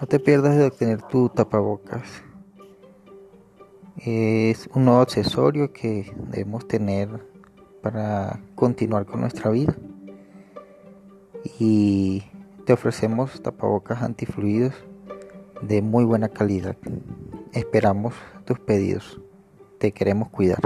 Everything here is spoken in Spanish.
No te pierdas de obtener tu tapabocas. Es un nuevo accesorio que debemos tener para continuar con nuestra vida. Y te ofrecemos tapabocas antifluidos de muy buena calidad. Esperamos tus pedidos. Te queremos cuidar.